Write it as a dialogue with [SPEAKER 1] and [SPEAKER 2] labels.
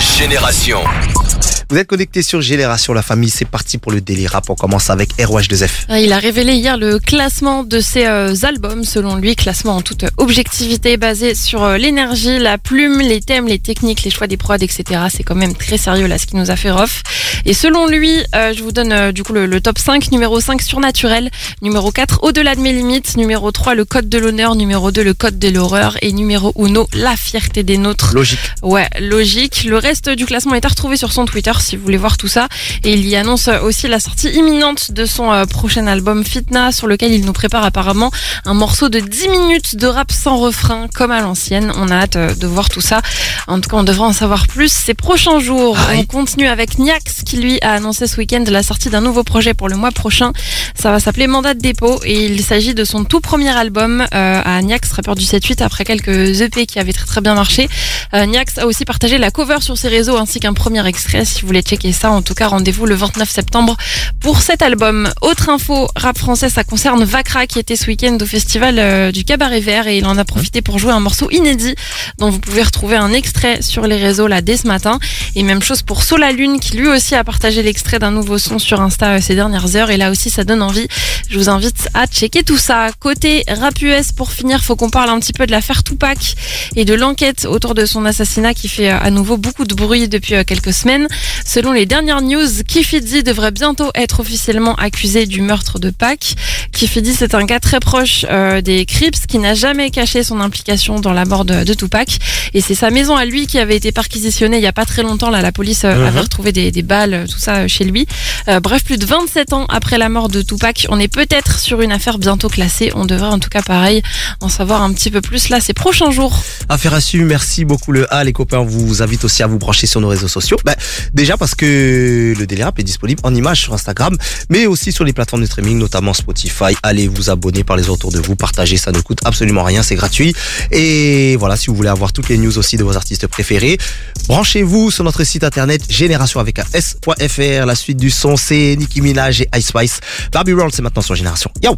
[SPEAKER 1] Génération.
[SPEAKER 2] Vous êtes connectés sur Génération La Famille, c'est parti pour le délire rap. On commence avec ROH2F.
[SPEAKER 3] Euh, Il a révélé hier le classement de ses euh, albums, selon lui, classement en toute objectivité basé sur euh, l'énergie, la plume, les thèmes, les techniques, les choix des prods, etc. C'est quand même très sérieux là ce qui nous a fait Rof. Et selon lui, euh, je vous donne du coup le, le top 5, numéro 5 surnaturel, numéro 4 au-delà de mes limites, numéro 3 le code de l'honneur, numéro 2 le code de l'horreur et numéro 1 la fierté des nôtres.
[SPEAKER 2] Logique.
[SPEAKER 3] Ouais, logique. Le reste du classement est à retrouver sur son Twitter si vous voulez voir tout ça. Et il y annonce aussi la sortie imminente de son euh, prochain album Fitna, sur lequel il nous prépare apparemment un morceau de 10 minutes de rap sans refrain, comme à l'ancienne. On a hâte euh, de voir tout ça. En tout cas, on devra en savoir plus ces prochains jours.
[SPEAKER 2] Aïe.
[SPEAKER 3] On continue avec Niax, qui lui a annoncé ce week-end la sortie d'un nouveau projet pour le mois prochain. Ça va s'appeler Mandat de dépôt et il s'agit de son tout premier album euh, à Niax, rappeur du 7-8, après quelques EP qui avaient très très bien marché. Euh, Niax a aussi partagé la cover sur ses réseaux ainsi qu'un premier extrait. Si vous voulez checker ça, en tout cas, rendez-vous le 29 septembre pour cet album. Autre info, rap français, ça concerne Vakra qui était ce week-end au festival euh, du Cabaret Vert et il en a profité pour jouer un morceau inédit dont vous pouvez retrouver un extrait sur les réseaux là dès ce matin. Et même chose pour Sola Lune qui lui aussi a partagé l'extrait d'un nouveau son sur Insta euh, ces dernières heures et là aussi ça donne envie. Je vous invite à checker tout ça. Côté rap US pour finir, faut qu'on parle un petit peu de l'affaire Tupac et de l'enquête autour de son assassinat qui fait euh, à nouveau beaucoup de bruit depuis euh, quelques semaines. Selon les dernières news, Kifidi devrait bientôt être officiellement accusé du meurtre de Pac. Kifidi, c'est un gars très proche des Crips qui n'a jamais caché son implication dans la mort de, de Tupac. Et c'est sa maison à lui qui avait été perquisitionnée il y a pas très longtemps. Là, la police euh, avait retrouvé des, des balles, euh, tout ça euh, chez lui. Euh, bref, plus de 27 ans après la mort de Tupac, on est peut-être sur une affaire bientôt classée. On devrait en tout cas, pareil, en savoir un petit peu plus là ces prochains jours.
[SPEAKER 2] Affaire à suivre, merci beaucoup le A. Les copains, on vous invite aussi à vous brancher sur nos réseaux sociaux. Bah, déjà parce que le délire rap est disponible en images sur Instagram, mais aussi sur les plateformes de streaming, notamment Spotify. Allez vous abonner, parlez autour de vous, partagez, ça ne coûte absolument rien, c'est gratuit. Et voilà, si vous voulez avoir toutes les news aussi de vos artistes préférés, branchez-vous sur notre site internet génération avec un s.fr. La suite du son, c'est Nicki Minaj et Ice. Barbie World, c'est maintenant sur Génération. Yo!